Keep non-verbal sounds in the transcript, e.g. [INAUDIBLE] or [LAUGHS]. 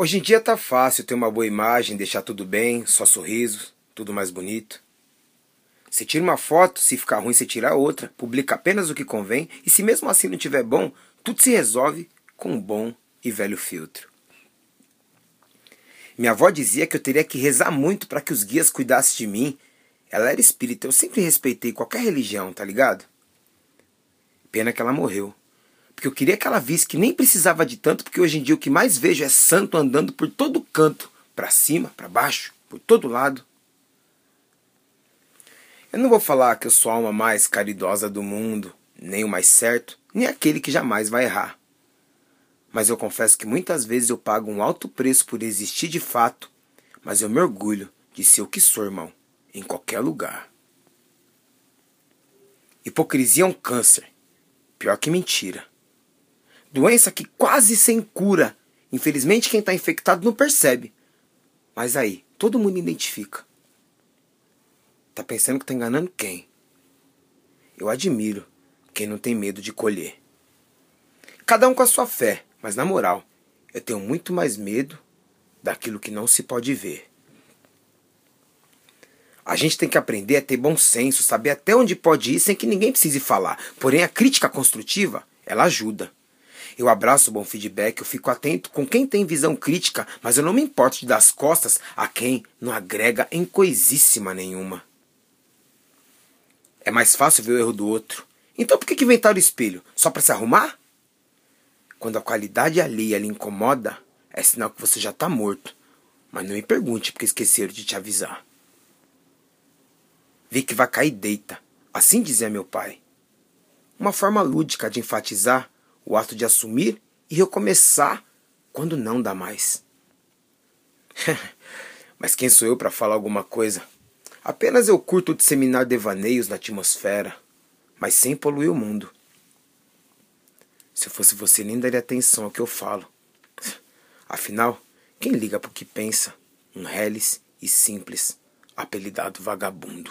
Hoje em dia tá fácil ter uma boa imagem, deixar tudo bem, só sorriso, tudo mais bonito. Você tira uma foto, se ficar ruim você tira outra, publica apenas o que convém, e se mesmo assim não tiver bom, tudo se resolve com um bom e velho filtro. Minha avó dizia que eu teria que rezar muito para que os guias cuidassem de mim. Ela era espírita, eu sempre respeitei qualquer religião, tá ligado? Pena que ela morreu. Porque eu queria que ela visse que nem precisava de tanto, porque hoje em dia o que mais vejo é santo andando por todo canto, para cima, para baixo, por todo lado. Eu não vou falar que eu sou a alma mais caridosa do mundo, nem o mais certo, nem aquele que jamais vai errar. Mas eu confesso que muitas vezes eu pago um alto preço por existir de fato, mas eu me orgulho de ser o que sou, irmão, em qualquer lugar. Hipocrisia é um câncer, pior que mentira. Doença que quase sem cura. Infelizmente, quem está infectado não percebe. Mas aí, todo mundo identifica. Tá pensando que tá enganando quem? Eu admiro quem não tem medo de colher. Cada um com a sua fé, mas na moral, eu tenho muito mais medo daquilo que não se pode ver. A gente tem que aprender a ter bom senso, saber até onde pode ir sem que ninguém precise falar. Porém, a crítica construtiva, ela ajuda. Eu abraço o bom feedback, eu fico atento com quem tem visão crítica, mas eu não me importo de dar as costas a quem não agrega em coisíssima nenhuma. É mais fácil ver o erro do outro. Então por que, inventaram o espelho? Só para se arrumar? Quando a qualidade alheia lhe incomoda, é sinal que você já está morto. Mas não me pergunte porque esqueceram de te avisar. Vi que vai cair deita. Assim dizia meu pai. Uma forma lúdica de enfatizar o ato de assumir e recomeçar quando não dá mais. [LAUGHS] Mas quem sou eu para falar alguma coisa? Apenas eu curto disseminar devaneios na atmosfera, mas sem poluir o mundo. Se eu fosse você, nem daria atenção ao que eu falo. Afinal, quem liga pro que pensa? Um reles e simples, apelidado vagabundo.